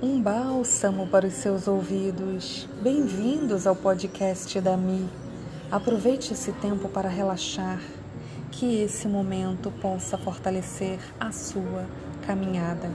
um bálsamo para os seus ouvidos. Bem-vindos ao podcast da Mi. Aproveite esse tempo para relaxar, que esse momento possa fortalecer a sua caminhada.